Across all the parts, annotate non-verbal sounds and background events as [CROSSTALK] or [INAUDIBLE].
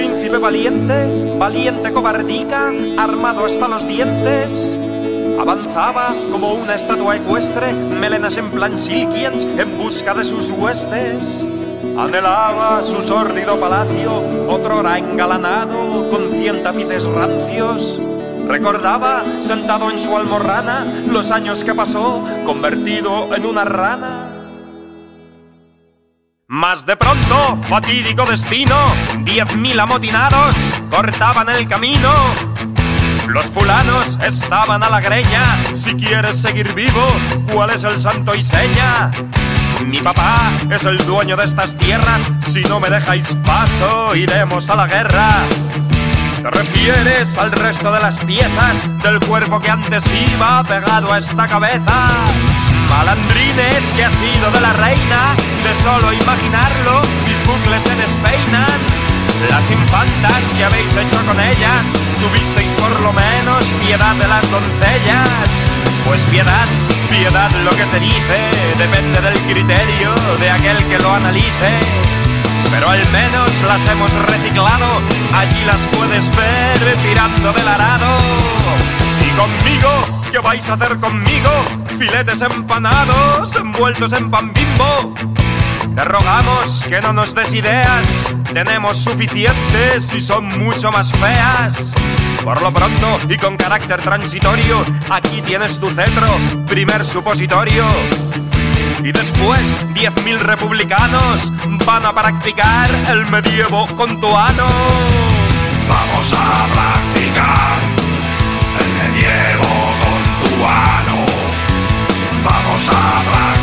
Príncipe valiente, valiente cobardica, armado hasta los dientes. Avanzaba como una estatua ecuestre, melenas en plan silkiens, en busca de sus huestes. Anhelaba su sórdido palacio, otrora engalanado con cien tapices rancios. Recordaba, sentado en su almorrana, los años que pasó, convertido en una rana. Más de pronto, fatídico destino, diez mil amotinados cortaban el camino. Los fulanos estaban a la greña, si quieres seguir vivo, ¿cuál es el santo y seña? Mi papá es el dueño de estas tierras, si no me dejáis paso, iremos a la guerra. ¿Te refieres al resto de las piezas del cuerpo que antes iba pegado a esta cabeza? Malandrines que ha sido de la reina, de solo imaginarlo, mis bucles se despeinan. Las infantas que habéis hecho con ellas, tuvisteis por lo menos piedad de las doncellas. Pues piedad, piedad lo que se dice, depende del criterio de aquel que lo analice. Pero al menos las hemos reciclado, allí las puedes ver tirando del arado. Y conmigo ¿Qué vais a hacer conmigo? Filetes empanados envueltos en pan bimbo. Te rogamos que no nos des ideas, tenemos suficientes y son mucho más feas. Por lo pronto y con carácter transitorio, aquí tienes tu cetro, primer supositorio. Y después, 10.000 republicanos van a practicar el medievo con tu ano. Vamos a practicar Vamos a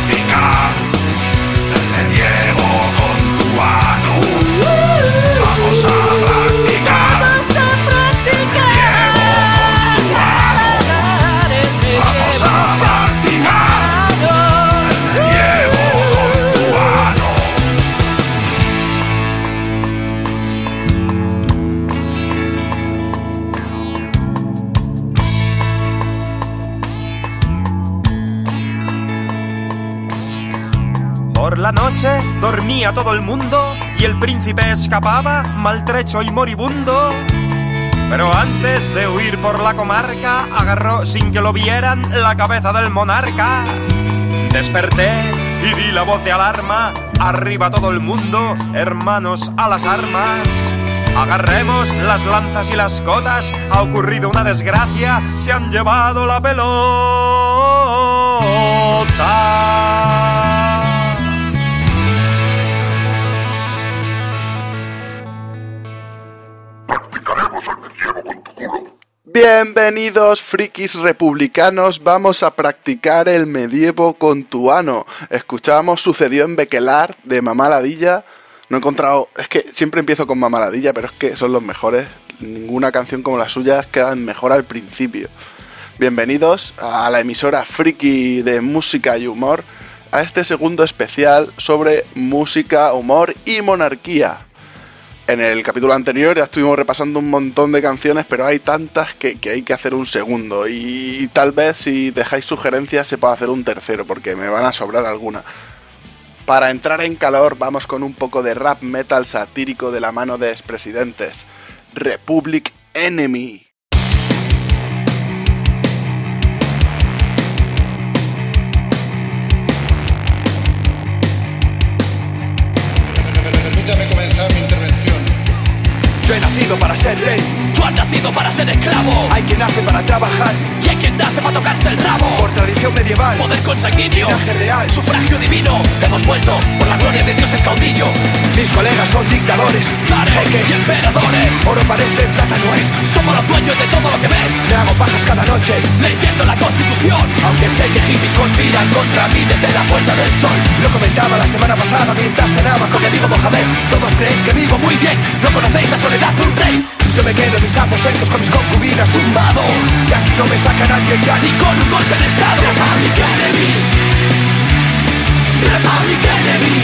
la noche dormía todo el mundo y el príncipe escapaba maltrecho y moribundo. Pero antes de huir por la comarca, agarró sin que lo vieran la cabeza del monarca. Desperté y di la voz de alarma, arriba todo el mundo, hermanos a las armas. Agarremos las lanzas y las cotas, ha ocurrido una desgracia, se han llevado la pelota. Bienvenidos frikis republicanos, vamos a practicar el medievo con tuano. Escuchábamos Sucedió en Bequelar de Mamaladilla. No he encontrado, es que siempre empiezo con Mamaladilla, pero es que son los mejores. Ninguna canción como las suyas queda mejor al principio. Bienvenidos a la emisora friki de música y humor, a este segundo especial sobre música, humor y monarquía. En el capítulo anterior ya estuvimos repasando un montón de canciones, pero hay tantas que, hay que hacer un segundo. Y, tal vez si dejáis sugerencias se pueda hacer un tercero, porque me van a sobrar algunas. Para entrar en calor vamos con un poco de rap metal satírico de la mano de expresidentes. Republic Enemy. Nacido para ser rey. Tú has nacido para ser esclavo. Hay quien nace para trabajar. Y hay quien nace para tocarse el rabo. Por tradición medieval. Poder consanguíneo. Linaje real. Sufragio divino. Hemos vuelto por la gloria de Dios el caudillo. Mis colegas son dictadores. Zares y emperadores. Oro parece, plata no es. Somos los dueños de todo lo que ves. Me hago pajas cada noche. Leyendo la constitución. Aunque sé que hippies conspiran contra mí desde la puerta del sol. Lo comentaba la semana pasada mientras cenaba con mi amigo Mohamed. Todos creéis que vivo muy bien. No conocéis la soledad de un rey. Yo me quedo en mis aposentos con mis concubinas tumbado. Y aquí no me saca nadie ya ni con un golpe de estado. Republic Enemy. Republic Enemy.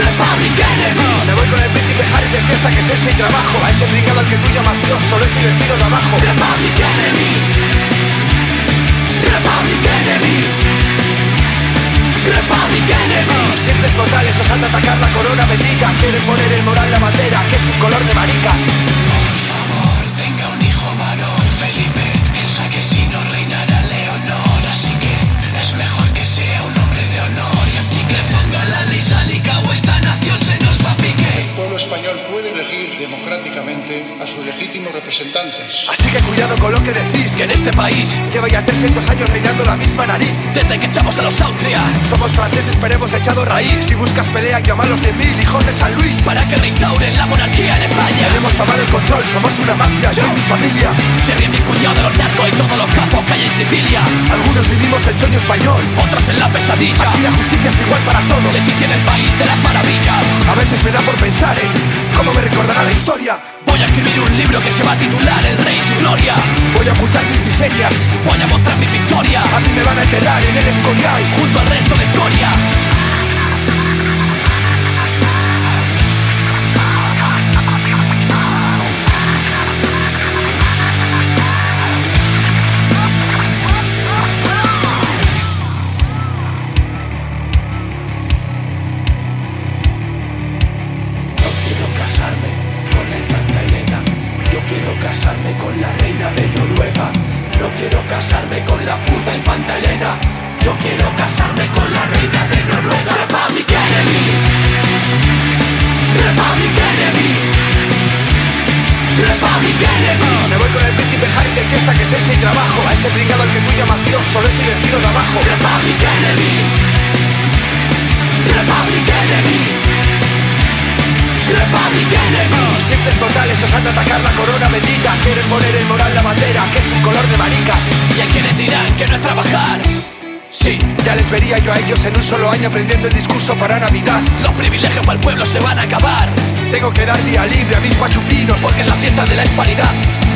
Republic Enemy. Me voy con el príncipe Harry de fiesta que ese es mi trabajo. A ese brigado al que tú llamas Dios solo es mi vecino de abajo. Republic Enemy. Republic Enemy Republic Enemy Siempre mortales osan atacar la corona bendita Quieren poner el moral la bandera, que es un color de maricas. Por favor, tenga un hijo varón Felipe. Piensa que si no reinará Leonor Así que es mejor que sea un hombre de honor. Y aquí que ponga la ley sálica o esta nación se nos va a pique pueblo español puede elegir democráticamente a sus legítimos representantes. Así que cuidado con lo que decís Que en este país, Lleva ya 300 años reinando la misma nariz. Desde que echamos a los Austria. Somos franceses pero hemos echado raíz. Si buscas pelea llama a los de mil hijos de San Luis. Para que reinstauren la monarquía en España. Queremos tomar el control, somos una mafia, yo y mi familia. Se ríe mi cuñado de los narcos y todos los capos que hay en Sicilia. Algunos vivimos el sueño español. Otros en la pesadilla. Aquí la justicia es igual para todos. Leticia en el país de las maravillas. A veces me da por pensar en cómo me recordará la historia. Voy a escribir un libro que se va a titular El Rey y su Gloria. Voy a ocultar mis miserias. Voy a mostrar mi victoria A mí me van a enterrar en el escorial Junto al resto de escoria ese es mi trabajo. A ese brigado al que tú llamas Dios solo es mi vecino de abajo. Republic Enemy. Republic Enemy. Republic Enemy. Simples mortales osan atacar la corona bendita. Quieren poner el moral la bandera que es un color de maricas. Y hay quienes dirán que no es trabajar. Sí, Ya les vería yo a ellos en un solo año aprendiendo el discurso para Navidad. Los privilegios para el pueblo se van a acabar. Tengo que dar día libre a mis pachupinos Porque es la fiesta de la hispanidad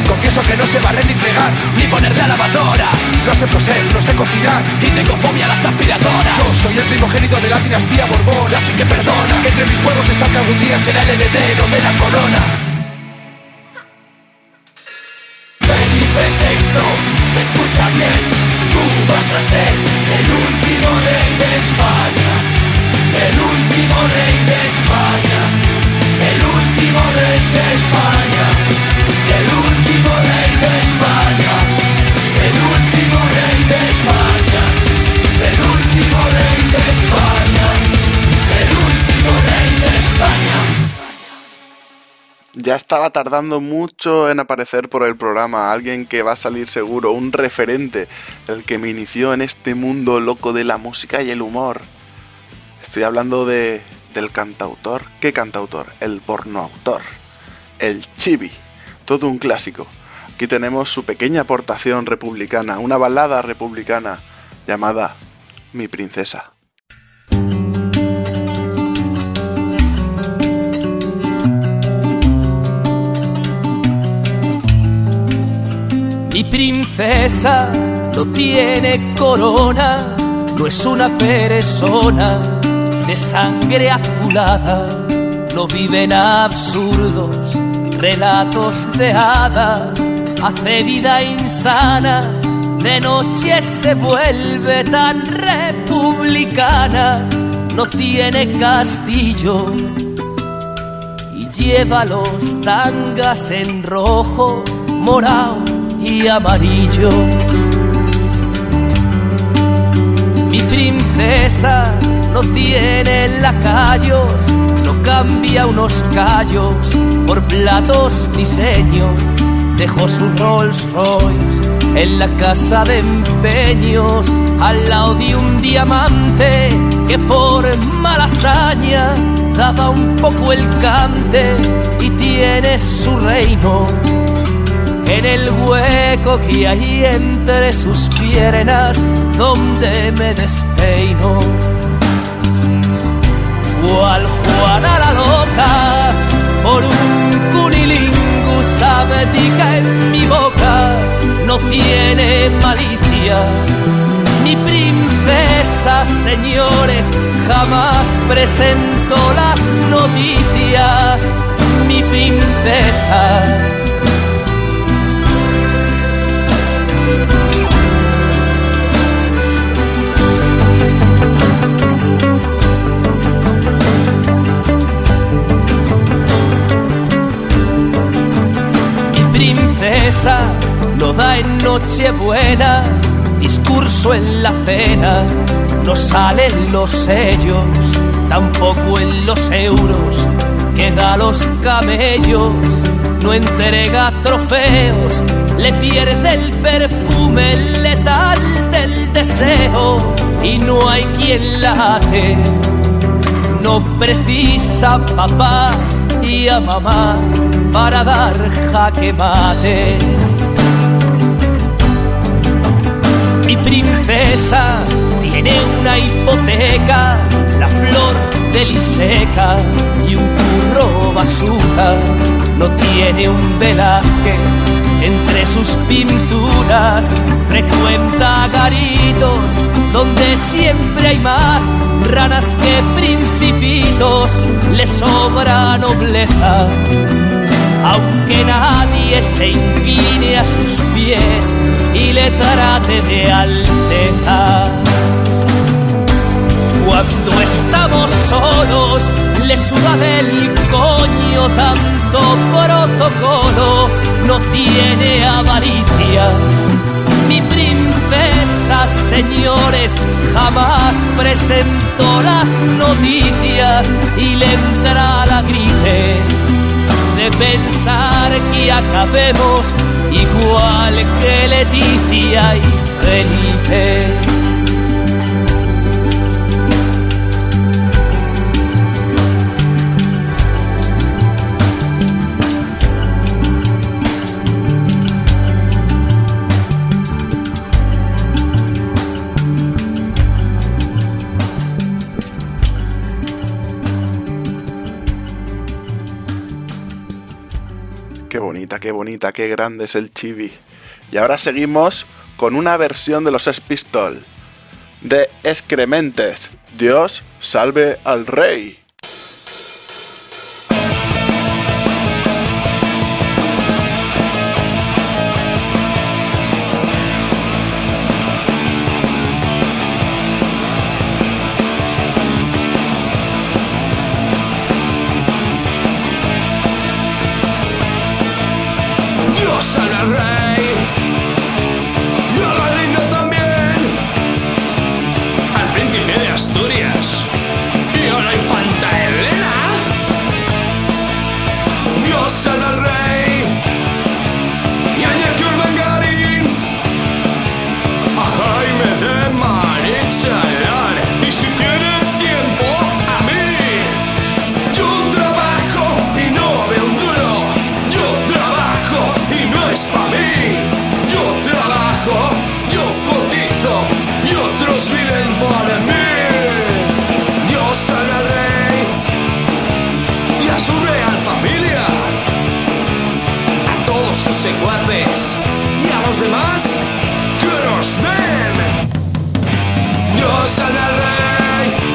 Confieso que no sé barrer ni fregar Ni poner la lavadora No sé coser, no sé cocinar Y tengo fobia a las aspiradoras. Yo soy el primogénito de la dinastía Borbón Así que perdona Que entre mis huevos está que algún día será el heredero de la corona. Felipe VI, escucha bien, tú vas a ser el último rey de España, estaba tardando mucho en aparecer por el programa alguien que va a salir seguro, un referente, el que me inició en este mundo loco de la música y el humor. Estoy hablando de del cantautor. ¿Qué cantautor? El pornoautor. El chibi. Todo un clásico. Aquí tenemos su pequeña aportación republicana, una balada republicana llamada Mi princesa. Mi princesa no tiene corona, no es una persona de sangre azulada, no vive en absurdos relatos de hadas, hace vida insana, de noche se vuelve tan republicana, no tiene castillo y lleva los tangas en rojo, morado y amarillo. Mi princesa no tiene lacayos, no cambia unos callos por platos diseño. Dejó su Rolls Royce en la casa de empeños, al lado de un diamante que por mala hazaña daba un poco el cante y tiene su reino en el hueco que hay entre sus piernas donde me despeino. Cual Juana la loca por un cunilingus sabetica en mi boca no tiene malicia. Mi princesa, señores, jamás presentó las noticias. Mi princesa. Princesa no da en Nochebuena, discurso en la cena, no salen los sellos, tampoco en los euros que da los camellos, no entrega trofeos, le pierde el perfume letal del deseo. Y no hay quien la ate. No precisa papá y a mamá para dar jaque mate. Mi princesa tiene una hipoteca, la flor de liseca y un curro basura. No tiene un Velázquez entre sus pinturas, frecuenta garitos donde siempre hay más ranas que principitos, le sobra nobleza. Aunque nadie se incline a sus pies y le trate de alteza. Cuando estamos solos, le suda del coño tanto protocolo, no tiene avaricia. Mi princesa, señores, jamás presentó las noticias y le entra la gripe de pensar que acabemos igual que Leticia y Felipe. Qué bonita, qué grande es el chibi. Y ahora seguimos con una versión de los Sex Pistols de Excrementes. Dios salve al rey. Salve al rey. Y a la reina también, al príncipe de Asturias. Y a la infanta Elena. Dios salve al rey. Y a Iñaki Urdangarín, a Jaime de Marichalar viven por mí. Dios salve al rey y a su real familia. A todos sus secuaces y a los demás que nos den. Dios salve al rey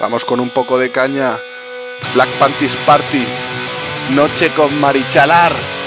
Vamos con un poco de caña. Black Panties Party. Noche con Marichalar.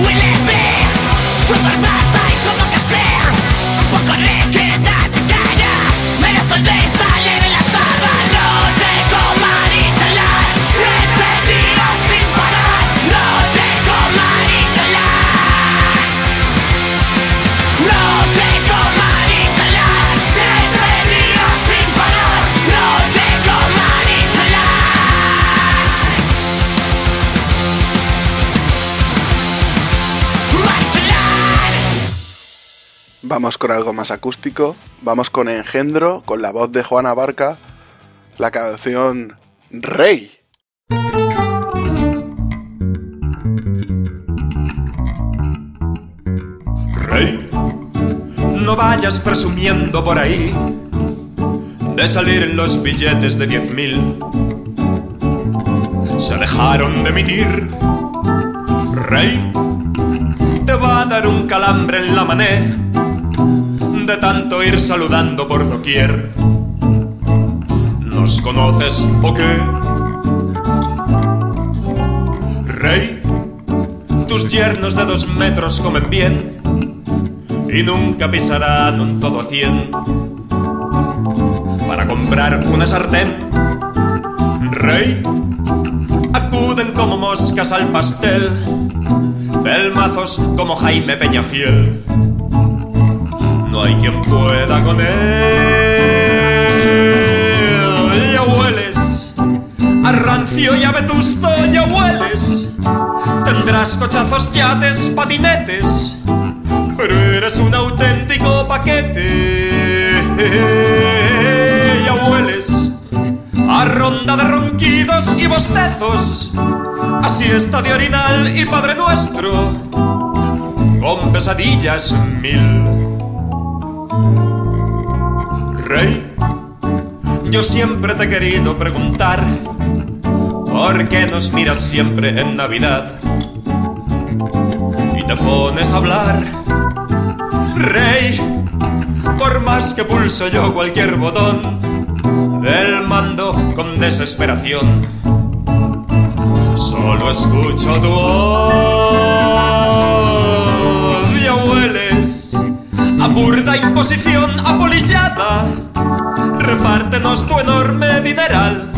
Willie. Vamos con algo más acústico. Vamos con Engendro, con la voz de Juana Barca. La canción Rey. Rey, no vayas presumiendo por ahí de salir en los billetes de diez mil. Se dejaron de emitir. Rey, te va a dar un calambre en la mané de tanto ir saludando por doquier. ¿Nos conoces o qué? Rey, tus yernos de dos metros comen bien y nunca pisarán un todo a cien para comprar una sartén. Rey, acuden como moscas al pastel, pelmazos como Jaime Peñafiel. No hay quien pueda con él. Ya hueles a rancio y a vetusto, ya hueles. Tendrás cochazos, yates, patinetes pero eres un auténtico paquete. Ya hueles a ronda de ronquidos y bostezos, a siesta de orinal y Padre Nuestro, con pesadillas mil. Rey, yo siempre te he querido preguntar, ¿por qué nos miras siempre en Navidad? Y te pones a hablar Rey, por más que pulso yo cualquier botón del mando con desesperación, solo escucho tu voz. A burda imposición apolillada. Repártenos tu enorme dineral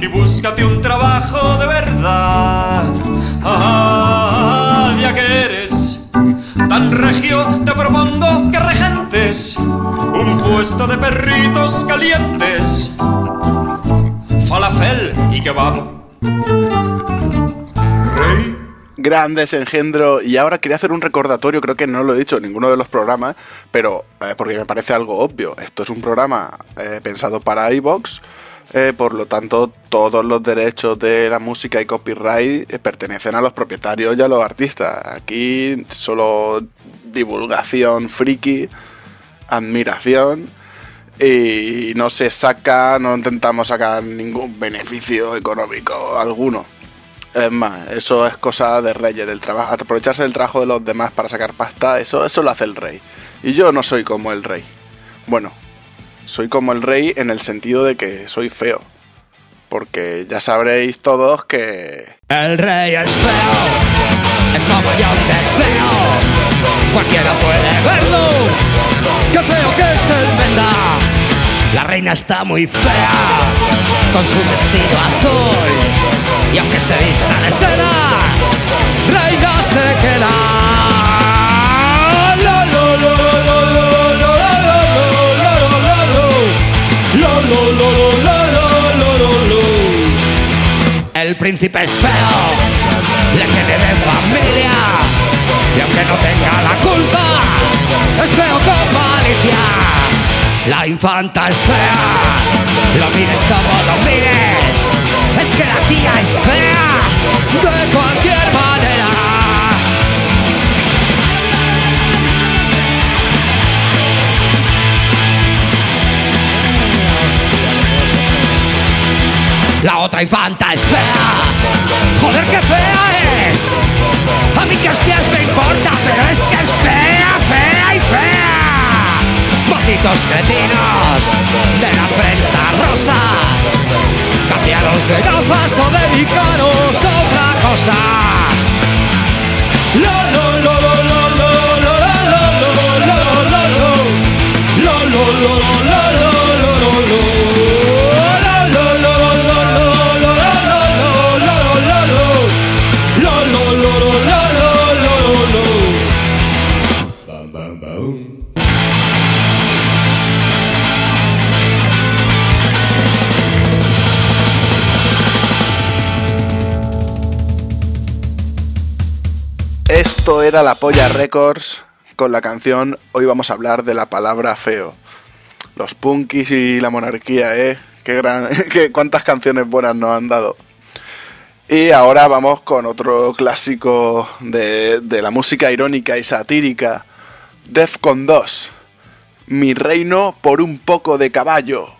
y búscate un trabajo de verdad. Ah, ya que eres tan regio, te propongo que regentes un puesto de perritos calientes, falafel y kebab. Grandes engendro. Y ahora quería hacer un recordatorio, creo que no lo he dicho en ninguno de los programas, pero eh, porque me parece algo obvio. Esto es un programa eh, pensado para iVox. eh, por lo tanto, todos los derechos de la música y copyright pertenecen a los propietarios y a los artistas. Aquí solo divulgación friki, admiración y no se saca, no intentamos sacar ningún beneficio económico alguno. Es más, eso es cosa de reyes, del trabajo, aprovecharse del trabajo de los demás para sacar pasta, eso, eso lo hace el rey. Y yo no soy como el rey. Bueno, soy como el rey en el sentido de que soy feo. Porque ya sabréis todos que... El rey es feo, es mogollón de feo. Cualquiera puede verlo. Qué feo que es el venda. La reina está muy fea, con su vestido azul. Y aunque se vista de escena, reina se queda. El príncipe es feo, le tiene de familia. Y aunque no tenga la culpa, es feo con malicia. La infanta es fea, lo mires como lo mires. Es que la tía es fea, de cualquier manera. La otra infanta es fea. Joder, qué fea es. A mí que hostias me importa, pero es que es fea. Malditos cretinos de la prensa rosa. Cambiaros de gafas o dedicaros a otra cosa. Era la Polla Records con la canción Hoy vamos a hablar de la palabra feo. Los punkis y la monarquía, ¿eh? Qué gran, [LAUGHS] qué, cuántas canciones buenas nos han dado. Y ahora vamos con otro clásico de, de la música irónica y satírica. Defcon 2. Mi reino por un poco de caballo.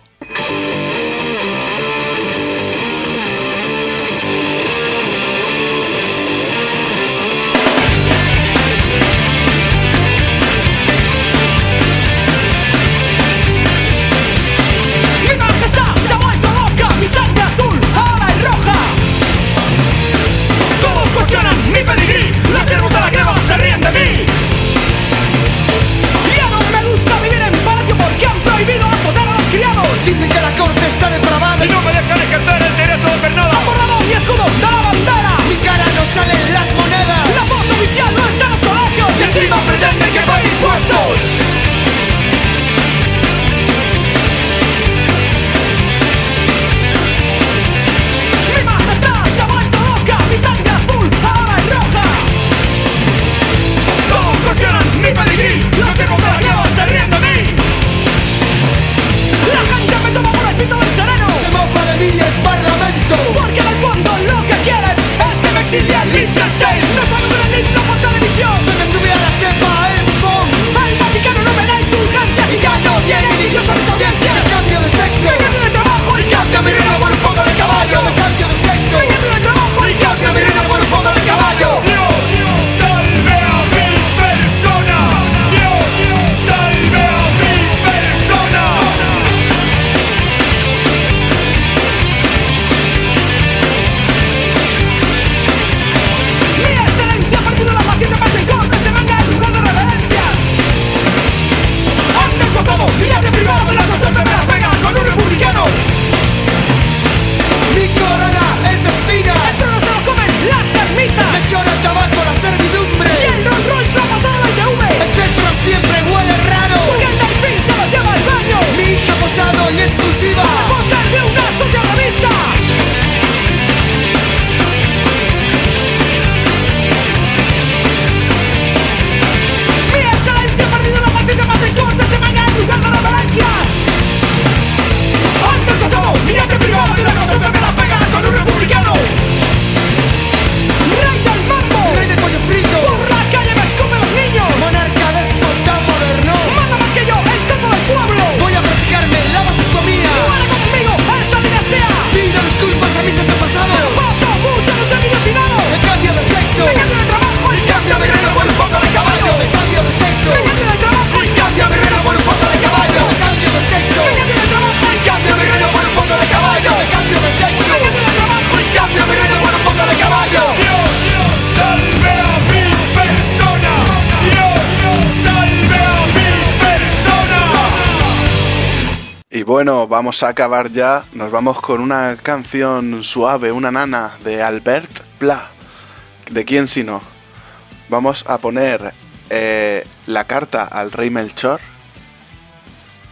Yo soy vamos a acabar ya. Nos vamos con una canción suave, una nana de Albert Pla. ¿De quién si no? Vamos a poner eh, la carta al rey Melchor.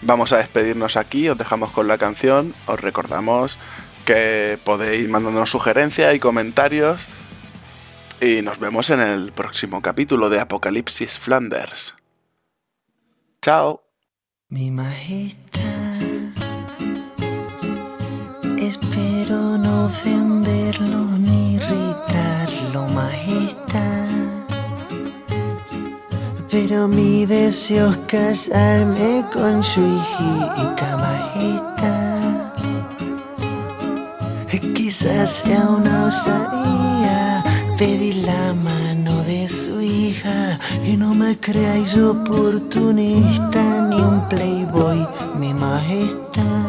Vamos a despedirnos aquí, os dejamos con la canción. Os recordamos que podéis mandarnos sugerencias y comentarios. Y nos vemos en el próximo capítulo de Apocalipsis Flanders. Chao. Mi majestad, ni irritarlo, majestad. Pero mi deseo es casarme con su hijita, majestad. Quizás sea una osadía pedir la mano de su hija y no me creáis oportunista ni un playboy, mi majestad.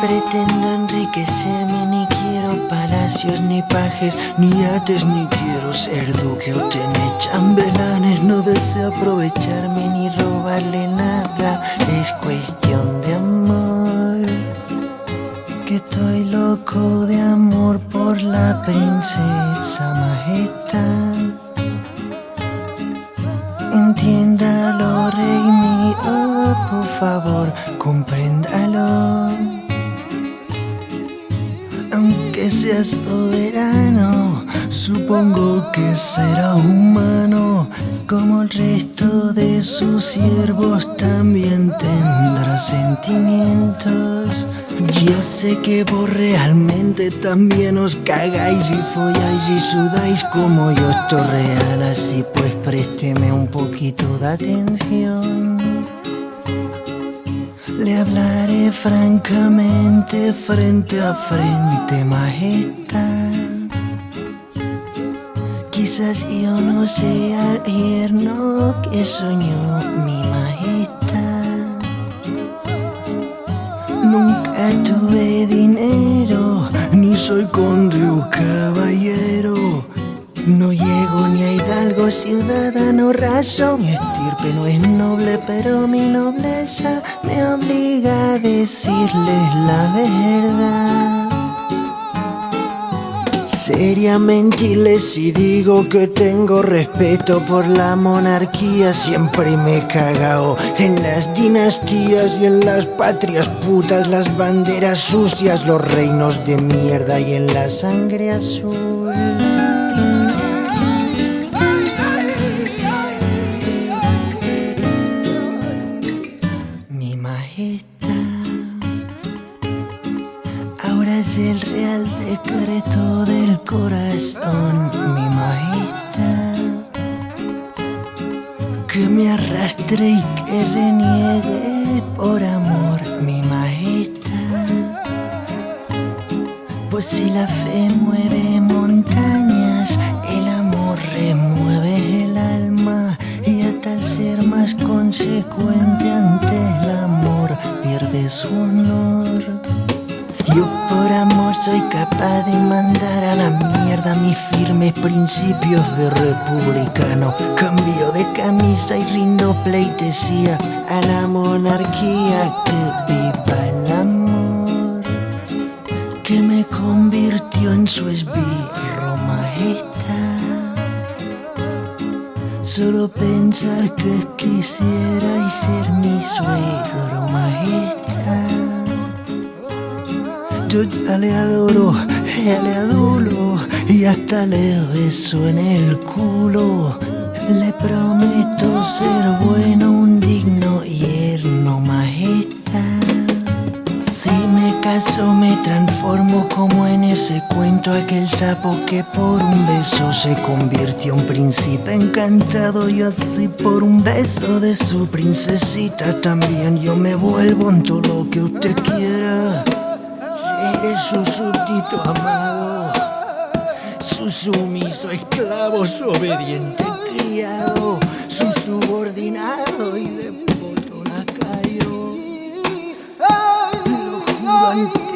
Pretendo enriquecerme, ni quiero palacios, ni pajes, ni yates, ni quiero ser duque o tener chambelanes. No deseo aprovecharme ni robarle nada, es cuestión de amor. Que estoy loco de amor por la princesa majestad. Entiéndalo, rey mío, por favor, compréndalo. Sea soberano, supongo que será humano. Como el resto de sus siervos también tendrá sentimientos. Yo sé que vos realmente también os cagáis y folláis y sudáis como yo esto real, así pues présteme un poquito de atención. Le hablaré francamente frente a frente, majestad. Quizás yo no sea el yerno que soñó mi majestad. Nunca tuve dinero, ni soy conde o caballero. No llego ni a hidalgo, ciudadano raso. Mi estirpe no es noble, pero mi nobleza me obliga a decirles la verdad. Sería si digo que tengo respeto por la monarquía. Siempre me he cagao en las dinastías y en las patrias putas, las banderas sucias, los reinos de mierda y en la sangre azul. Que me arrastre y que reniegue por amor, mi majestad. Pues si la fe mueve montañas, el amor remueve el alma. Y hasta el ser más consecuente soy capaz de mandar a la mierda mis firmes principios de republicano. Cambio de camisa y rindo pleitesía a la monarquía que viva el amor. Que me convirtió en su esbirro majestad. Solo pensar que quisierais ser mi suegro majestad. Yo ya le adoro, ya le adulo y hasta le beso en el culo. Le prometo ser bueno, un digno yerno majestad. Si me caso me transformo como en ese cuento aquel sapo que por un beso se convirtió en príncipe encantado y así por un beso de su princesita también yo me vuelvo en todo lo que usted quiera. Seré su súbdito amado, su sumiso esclavo, su obediente criado, su subordinado y de poto lacayo. Lo juro ante.